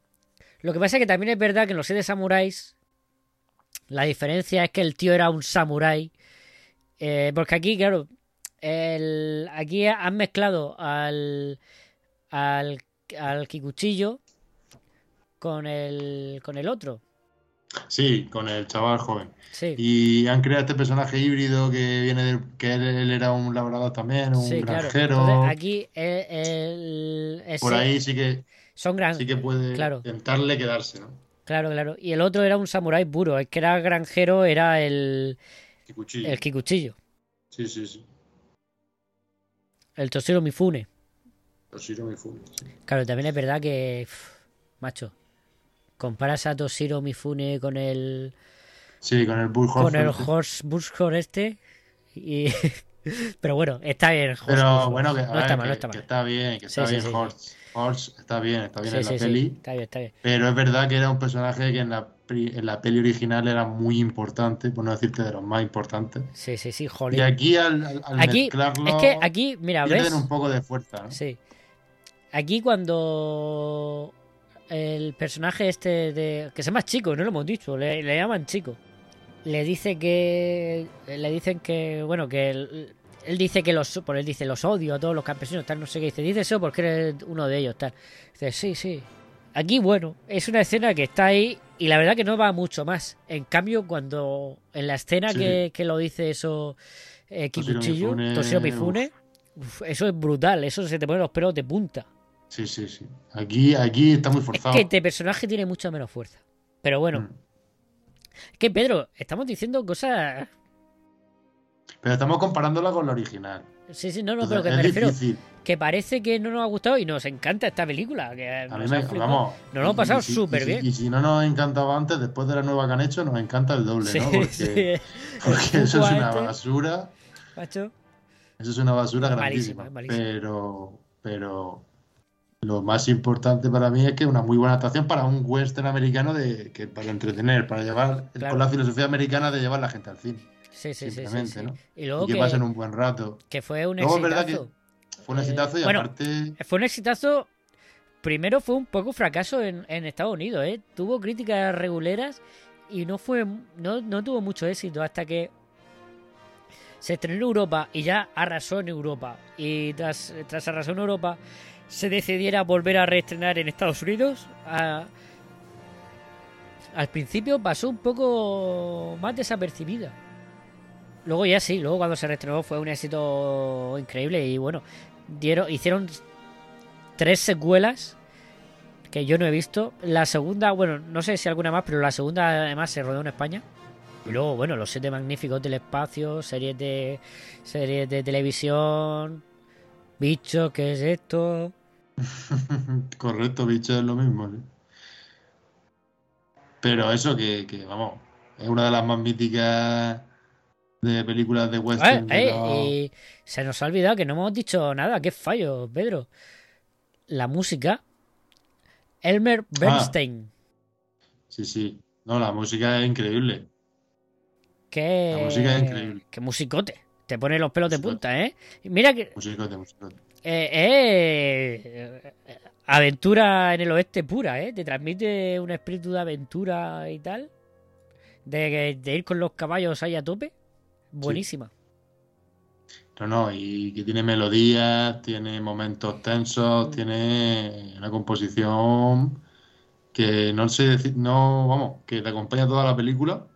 Lo que pasa es que también es verdad que en los siete samuráis la diferencia es que el tío era un samurái. Eh, porque aquí, claro, el, aquí han mezclado al, al, al Kikuchillo con el, con el otro. Sí, con el chaval joven. Sí, Y han creado este personaje híbrido que viene del, que él, él era un labrador también, un sí, claro. granjero. Entonces, aquí el, Por ahí sí que son gran, sí que puede claro. intentarle quedarse, ¿no? claro, claro. Y el otro era un samurái puro. El que era granjero era el, el Kikuchillo. Sí, sí, sí. El Toshiro Mifune. Toshiro Mifune, sí. Claro, también es verdad que, uf, macho, comparas a Toshiro Mifune con el Sí, con el Bull con el Horse. Bushor este y pero bueno, está bien. Horse Pero Bushor. bueno, que, no ver, está mal, que- no está que mal. está bien, que está sí, bien sí, sí. Horse. Horse está bien, está bien Sí, en la sí, peli. está bien, está bien. Pero es verdad que era un personaje que en la, en la peli original era muy importante, por no decirte de los más importantes. Sí, sí, sí, Y jolín. aquí al, al- Aquí, mezclarlo es que aquí, mira, pierden ¿ves? un poco de fuerza, ¿no? Sí. Aquí cuando el personaje este de que se llama chico, no lo hemos dicho, le, le llaman chico. Le dice que le dicen que bueno, que él, él dice que los por él dice los odio a todos los campesinos, tal, no sé qué, dice, dice eso porque eres uno de ellos, tal. Dice, "Sí, sí." Aquí, bueno, es una escena que está ahí y la verdad que no va mucho más. En cambio, cuando en la escena Sí. que, que lo dice eso eh, Kikuchiyo, Mifune, Toshiro Mifune, uf, eso es brutal, eso se te ponen los pelos de punta. Sí, sí, sí. Aquí, aquí está muy Es forzado. que este personaje tiene mucha menos fuerza. Pero bueno, Mm. es que Pedro, estamos diciendo cosas... Pero estamos comparándola con la original. Sí, sí, no, no, Entonces, pero que me refiero difícil. que parece que no nos ha gustado y nos encanta esta película. Que A mí me, vamos. Nos lo hemos pasado si- súper si- bien. Y si no nos encantaba antes, después de la nueva que han hecho, nos encanta el doble, Sí, ¿no? Porque, sí. porque eso es una basura. macho. Eso es una basura Malísima, grandísima. malísima. Pero, pero lo más importante para mí es que es una muy buena actuación para un western americano de que para entretener, para llevar Claro. con la filosofía americana de llevar la gente al cine. Sí, sí, sí, sí. Y luego y que, que, pasen un buen rato. que fue un Luego es verdad que exitazo. fue un Eh, exitazo y bueno, aparte. Fue un exitazo. Primero fue un poco fracaso en, en Estados Unidos, ¿eh? Tuvo críticas reguleras y no fue no, no tuvo mucho éxito hasta que se estrenó en Europa y ya arrasó en Europa. Y tras, tras arrasar en Europa, se decidiera volver a reestrenar en Estados Unidos. a- al principio pasó un poco más desapercibida. Luego ya sí, luego cuando se reestrenó fue un éxito increíble y bueno, dieron, hicieron tres secuelas que yo no he visto. La segunda, bueno, no sé si alguna más, pero la segunda además se rodó en España. Y luego, bueno, los siete magníficos del espacio, series de series de televisión, bichos, ¿qué es esto? Correcto, bicho, es lo mismo. ¿sí? Pero eso que, que, vamos, es una de las más míticas de películas de western. eh, los- y se nos ha olvidado que no hemos dicho nada, qué fallo, Pedro. La música, Elmer Ah. Bernstein, Sí, sí. No, la música es increíble. La música es increíble. que musicote, te pone los pelos de punta, ¿eh? Mira que Musicote, musicote. Eh, eh, eh, aventura en el oeste pura, ¿eh? Te transmite un espíritu de aventura y tal. De, de ir con los caballos ahí a tope. Buenísima. No, no, y que tiene melodías, tiene momentos Mm. tensos, tiene una composición que no sé decir, no, vamos, que te acompaña toda la película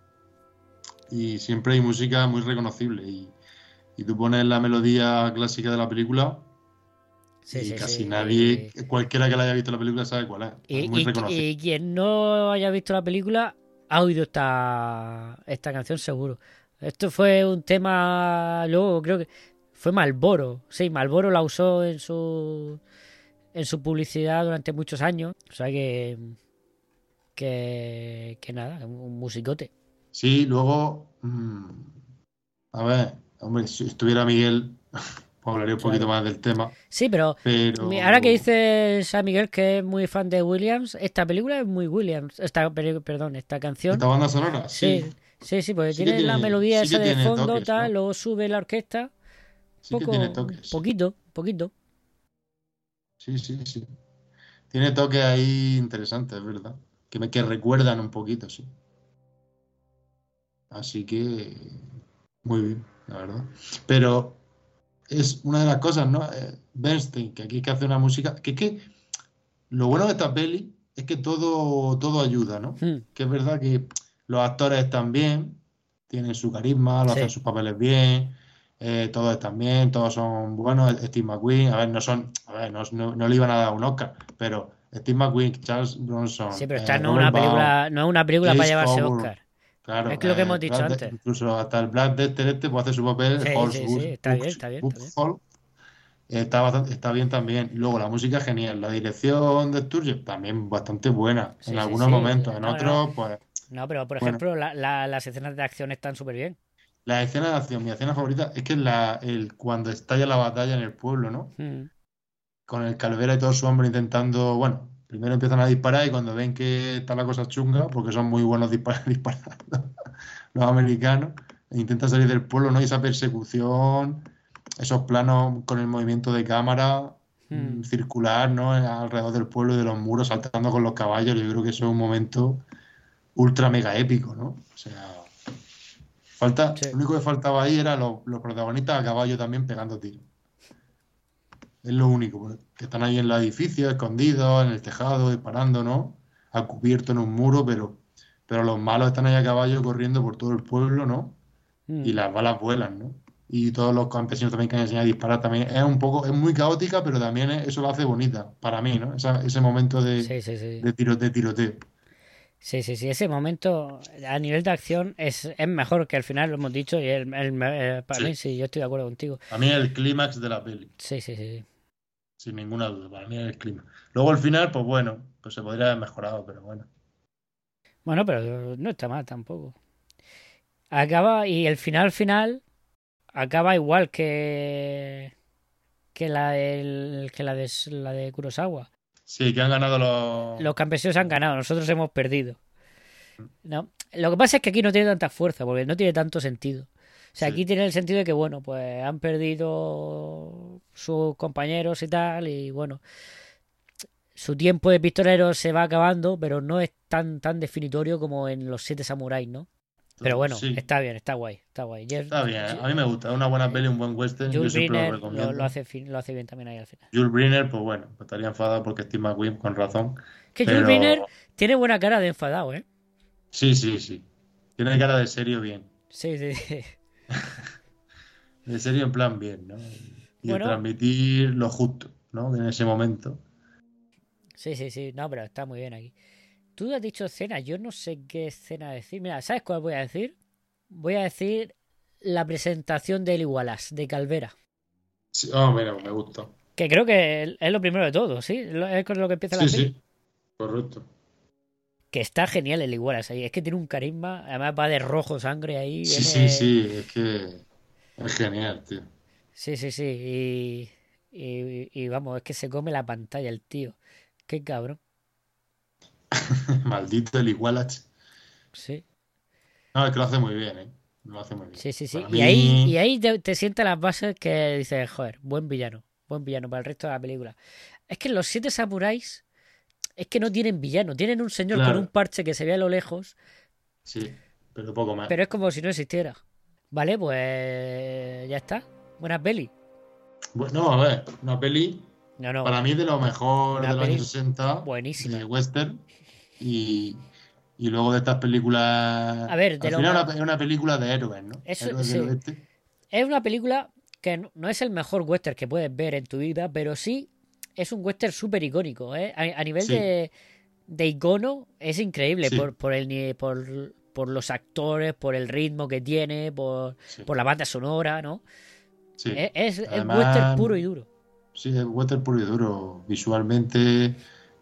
y siempre hay música muy reconocible y, y tú pones la melodía clásica de la película Sí, y sí, casi sí. nadie, cualquiera que la haya visto la película sabe cuál es, Y, muy y quien no haya visto la película ha oído esta, esta canción seguro. Esto fue un tema, luego creo que fue Malboro. Sí, Malboro la usó en su en su publicidad durante muchos años. O sea que que, que nada, un musicote. Sí, luego, mm, a ver, hombre, si estuviera Miguel, hablaría un poquito más del tema, Sí, pero ahora que dices a Miguel que es muy fan de Williams, esta película es muy Williams. Esta, perdón, esta canción. ¿Esta banda sonora? Sí, Sí, sí, sí, porque Sí tiene la melodía sí esa de fondo, toques, tal, ¿no? luego sube la orquesta. sí Poco, tiene toques. poquito, poquito. Sí, sí, sí. Tiene toques ahí interesantes, es verdad. Que me que recuerdan un poquito, sí. Así que muy bien, la verdad. Pero es una de las cosas, ¿no? Eh, Bernstein, que aquí hay que hacer una música. Que es que lo bueno de esta peli es que todo, todo ayuda, ¿no? Hmm. Que es verdad que los actores están bien, tienen su carisma, lo Sí. hacen sus papeles bien, eh, todos están bien, todos son buenos. Steve McQueen, a ver, no son, a ver, no, no- no le iban a dar un Oscar, pero Steve McQueen, Charles Bronson, Sí, pero eh, esta no es una película, no es una película para llevarse Oscar. claro, Es que lo que hemos dicho De- antes. incluso hasta el Black Dexter este puede hacer su papel, Sí, Paul sí, sí, está bien, está bien, está bien. Está, bastante- está bien también. Luego la música genial. La dirección de Sturges también bastante buena. Sí, en algunos momentos. En otros, pues. No, pero por Bueno. ejemplo, la- la- las escenas de acción están súper bien. La escena de acción, mi escena favorita es que la, el, cuando estalla la batalla en el pueblo, ¿no? Mm. Con el Calvera y todo su hombre intentando, bueno, primero empiezan a disparar y cuando ven que está la cosa chunga, porque son muy buenos dispar- disparando los americanos, e intentan salir del pueblo, ¿no? Y esa persecución, esos planos con el movimiento de cámara Mm. mm, circular, ¿no? Alrededor del pueblo y de los muros, saltando con los caballos, yo creo que eso es un momento ultra mega épico, ¿no? O sea, falta, Sí. lo único que faltaba ahí era los, los protagonistas a caballo también pegando tiros. Es lo único. Que están ahí en los edificios, escondidos, en el tejado, disparando, ¿no? A cubierto en un muro, pero, pero los malos están ahí a caballo corriendo por todo el pueblo, ¿no? Mm. Y las balas vuelan, ¿no? Y todos los campesinos también que han enseñado a disparar también. Es un poco, es muy caótica, pero también es- eso lo hace bonita, para mí, ¿no? Esa- ese momento de, Sí, sí, sí. de, tiro, de tiroteo. Sí, sí, sí. Ese momento a nivel de acción es, es mejor que al final lo hemos dicho y el, el- eh, para Sí. mí sí, yo estoy de acuerdo contigo. A mí es el clímax de la peli, Sí, sí, sí. sí. sin ninguna duda. Para mí es el clímax. Luego el final, pues bueno, pues se podría haber mejorado, pero bueno. Bueno, pero no está mal tampoco. Acaba, y el final final acaba igual que que la del, que la de la de Kurosawa. Sí, que han ganado los... Los campesinos han ganado, nosotros hemos perdido. ¿No? Lo que pasa es que aquí no tiene tanta fuerza, porque no tiene tanto sentido. O sea, Sí. aquí tiene el sentido de que, bueno, pues han perdido sus compañeros y tal, y bueno, su tiempo de pistolero se va acabando, pero no es tan, tan definitorio como en los siete samuráis, ¿no? Pero bueno, Sí, está bien, está guay, está guay. Jeff- está bien. A mí me gusta. Una buena peli, un buen western. Yo Jules siempre lo Briner recomiendo. lo, lo hace, lo hace bien también ahí al final. Jules Briner, pues bueno, pues estaría enfadado porque Steve McQueen, con razón. Que Pero- Jules Briner tiene buena cara de enfadado, ¿eh? Sí, sí, sí. Tiene cara de serio bien. Sí, sí, sí. De serio en plan bien, ¿no? Y de transmitir lo justo, ¿no? En ese momento. Sí, sí, sí. No, pero está muy bien aquí. Tú has dicho escena, yo no sé qué escena decir. Mira, ¿sabes cuál voy a decir? Voy a decir la presentación del Igualas, de Calvera. Sí, oh, mira, me gusta. Que creo que es lo primero de todo, ¿sí? Es con lo que empieza la Sí, sí. Correcto. Que está genial el Igualas ahí. Es que tiene un carisma. Además va de rojo sangre ahí. Sí, sí, sí. Es que es genial, tío. Sí, sí, sí. Y, y, y vamos, es que se come la pantalla el tío. Qué cabrón. Maldito el Igualach. Sí, No, es que lo hace muy bien, ¿eh? Lo hace muy bien. sí, sí. sí. Para Y mí- ahí, y ahí te, te sienta las bases que dices, joder, buen villano. Buen villano para el resto de la película. Es que los siete samuráis es que no tienen villano. Tienen un señor Claro. con un parche que se ve a lo lejos, Sí, pero poco más. pero es como si no existiera. Vale, pues ya está. Buena peli. Bueno, a ver, una peli No, no. para mí de lo mejor de los años 60 buenísima. de western y, y luego de estas películas A ver, de al lo final es una película de héroes, ¿no? Eso, héroes sí. del oeste. Es una película que no, no es el mejor western que puedes ver en tu vida, pero sí es un western súper icónico. ¿eh? A, a nivel Sí. de, de icono es increíble Sí. por, por, el, por, por los actores, por el ritmo que tiene, por, Sí, por la banda sonora, ¿no? sí. Es, es, es Además- western puro y duro. Sí, es western puro y duro. Visualmente,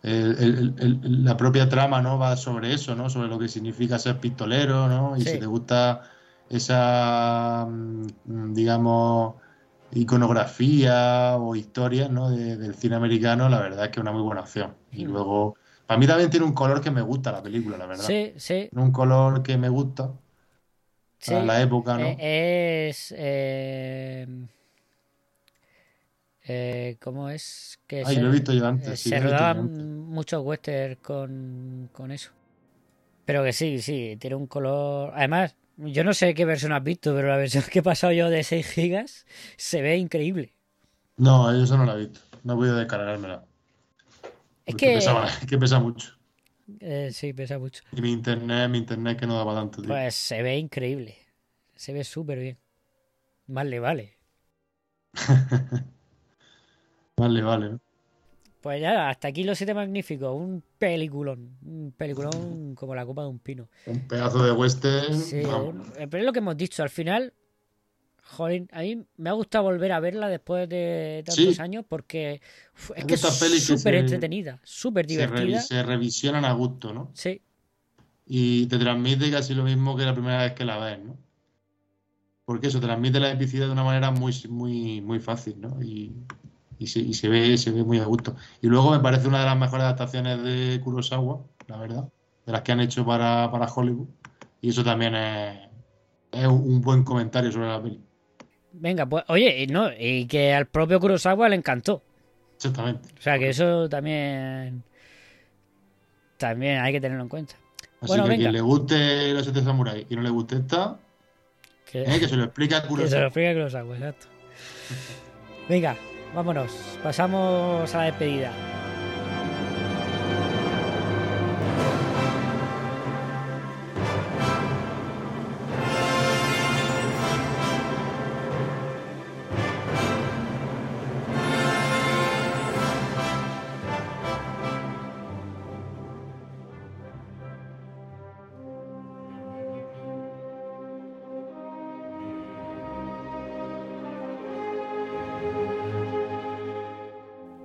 el- el- el- el- la propia trama, ¿no? Va sobre eso, ¿no? Sobre lo que significa ser pistolero, ¿no? Y Sí. si te gusta esa, mm, digamos, iconografía o historia, ¿no? de- del cine americano, la verdad es que es una muy buena opción. Y Mm. luego, para mí también tiene un color que me gusta la película, la verdad. Sí, sí, Tiene un color que me gusta sí. para la época, ¿no? Eh, es. Eh, eh, ¿Cómo es? Que Ay, se, lo he visto yo eh, antes. sí, se yo rodaban muchos westerns con, con eso. Pero que sí, sí, tiene un color. Además, yo no sé qué versión has visto, pero la versión que he pasado yo de 6 gigas se ve increíble. No, eso no lo he visto. No he podido descargármela. Es que. que pesa mucho. eh, sí, pesa mucho. Y mi internet, mi internet que no daba tanto, tío. Pues se ve increíble. Se ve súper bien. Más le vale. Vale, vale. Pues ya, hasta aquí los siete magníficos. Un peliculón. Un peliculón como la copa de un pino. Un pedazo de western. Sí, un- pero es lo que hemos dicho. Al final, jolín, a mí me ha gustado volver a verla después de tantos Sí. años porque uf, es Es que es súper entretenida, súper Se, revi- divertida. se revisionan a gusto, ¿no? Sí, Y te transmite casi lo mismo que la primera vez que la ves, ¿no? Porque eso transmite la epicidad de una manera muy, muy, muy fácil, ¿no? Y, y se, y se ve, se ve muy a gusto. Y luego me parece una de las mejores adaptaciones de Kurosawa, la verdad, de las que han hecho para, para Hollywood. Y eso también es, es un buen comentario sobre la peli. venga, pues oye, y no, y que al propio Kurosawa le encantó. Exactamente. O sea que eso también también hay que tenerlo en cuenta. Así Bueno, que a venga. quien le guste los siete samuráis y no le guste esta, Que, eh, que se lo explique a que se lo Kurosawa. explique Kurosawa, exacto. Venga, vámonos. Pasamos a la despedida.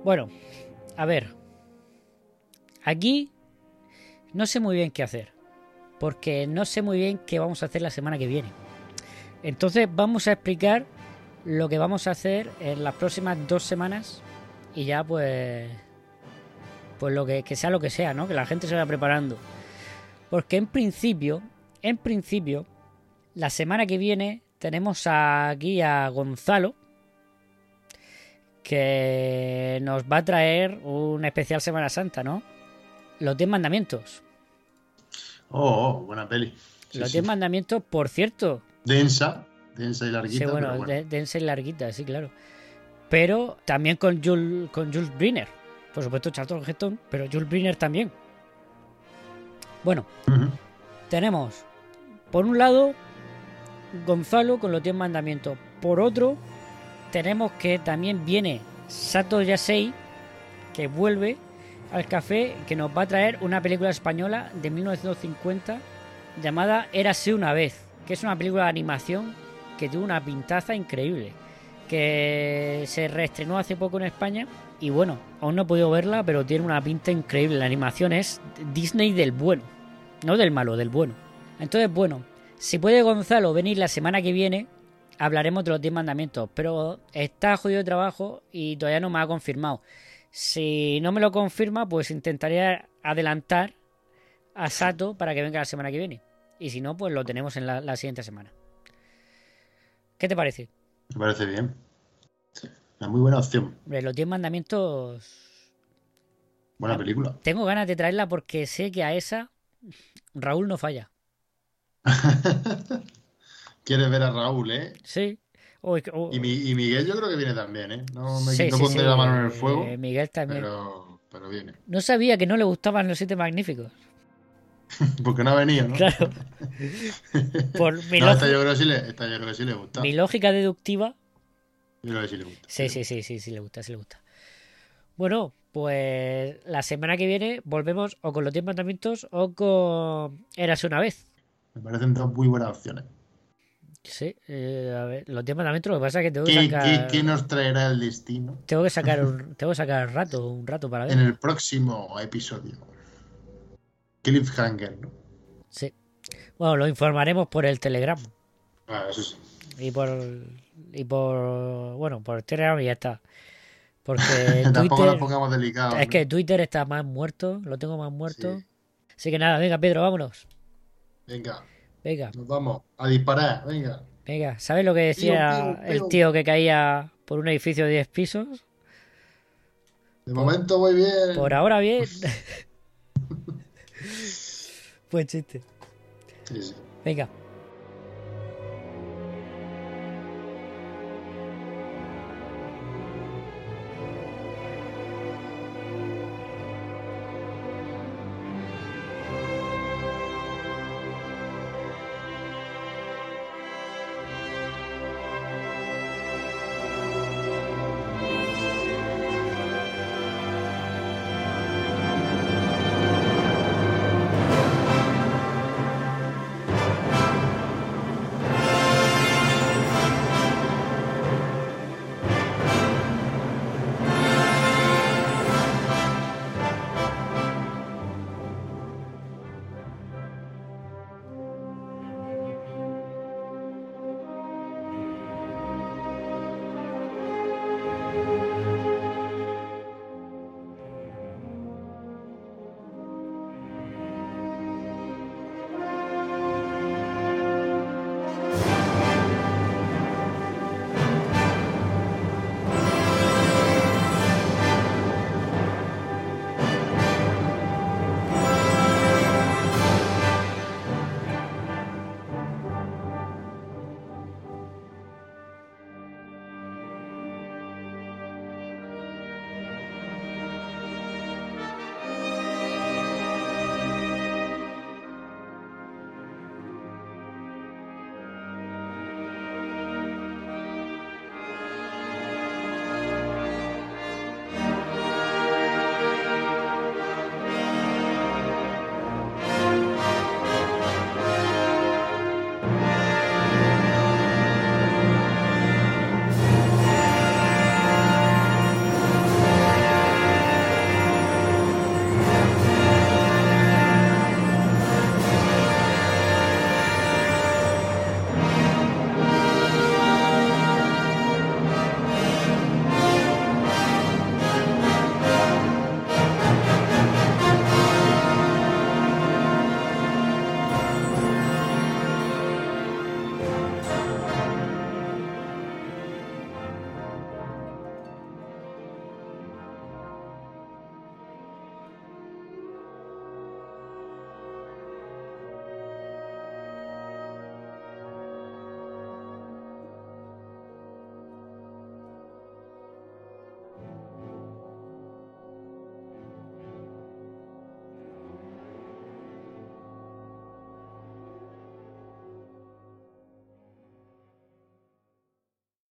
Bueno, a ver. Aquí no sé muy bien qué hacer. Porque no sé muy bien qué vamos a hacer la semana que viene. Entonces vamos a explicar lo que vamos a hacer en las próximas dos semanas. Y ya pues... Pues lo que, que sea lo que sea, ¿no? Que la gente se vaya preparando. Porque en principio, en principio, la semana que viene tenemos aquí a Gonzalo, que nos va a traer un especial Semana Santa, ¿no? Los 10 mandamientos. Oh, oh, buena peli. Sí, Los sí. 10 mandamientos, por cierto. Densa, densa y larguita. Sí, bueno, pero bueno. de- densa y larguita, sí, claro. Pero también con Jules, con Jules Briner. Por supuesto, Charlton Heston, pero Jules Briner también. Bueno, tenemos, por un lado, Gonzalo con los 10 mandamientos. Por otro, tenemos que también viene Sato Yasei, que vuelve al café, que nos va a traer una película española de 1950 llamada Érase una vez, que es una película de animación que tuvo una pintaza increíble, que se reestrenó hace poco en España y bueno, aún no he podido verla, pero tiene una pinta increíble. La animación es Disney del bueno, no del malo, del bueno. Entonces, bueno, si puede Gonzalo venir la semana que viene, hablaremos de los 10 mandamientos, pero está jodido de trabajo y todavía no me ha confirmado. Si no me lo confirma, pues intentaré adelantar a Sato para que venga la semana que viene. Y si no, pues lo tenemos en la, la siguiente semana. ¿Qué te parece? Me parece bien. Una muy buena opción. Hombre, los 10 mandamientos. Buena película. Tengo ganas de traerla porque sé que a esa Raúl no falla. Quieres ver a Raúl, ¿eh? Sí. Y, mi- y Miguel yo creo que viene también, ¿eh? No, me, Sí, no sí, pondré sí, la mano en el fuego, eh, Miguel también. pero, pero viene. No sabía que no le gustaban los siete magníficos. Porque no ha venido, ¿no? Claro. Por mi, No, esta yo, creo que sí le, esta yo creo que sí le gusta. mi lógica deductiva. Yo creo que sí le gusta. Sí, sí, sí, sí, sí le gusta, sí le gusta. Bueno, pues la semana que viene volvemos o con los 10 mandamientos o con Érase una vez. Me parecen dos muy buenas opciones. Sí, eh, a ver, los 10 mandamientos lo que pasa es que tengo que ¿Qué, sacar. qué- qué nos traerá el destino Tengo que sacar un, tengo que sacar rato, un rato para en ver. el próximo episodio? Cliffhanger, ¿no? Sí. Bueno, lo informaremos por el Telegram. Ah, eso sí. Y por. Y por. Bueno, por Telegram y ya está. Porque Tampoco nos pongamos delicados. Es ¿no? que Twitter está más muerto, lo tengo más muerto. Sí. Así que nada, venga, Pedro, vámonos. Venga, Venga, nos vamos a disparar. Venga. venga. ¿Sabes lo que decía el tío que caía por un edificio de 10 pisos? De momento voy bien. Por ahora bien. pues chiste. Sí, sí. Venga,